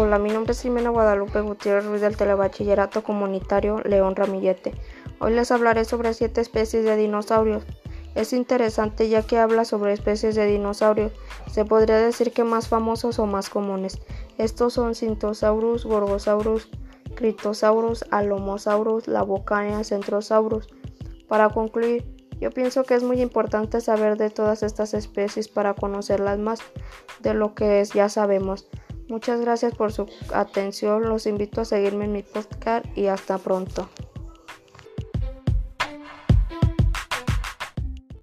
Hola, mi nombre es Jimena Guadalupe Gutiérrez Ruiz del Telebachillerato Comunitario León Ramillete. Hoy les hablaré sobre siete especies de dinosaurios. Es interesante ya que habla sobre especies de dinosaurios. Se podría decir que más famosos o más comunes. Estos son Cintosaurus, Gorgosaurus, Critosaurus, Alomosaurus, Labocania, Centrosaurus. Para concluir, yo pienso que es muy importante saber de todas estas especies para conocerlas más de lo que ya sabemos. Muchas gracias por su atención. Los invito a seguirme en mi podcast y hasta pronto.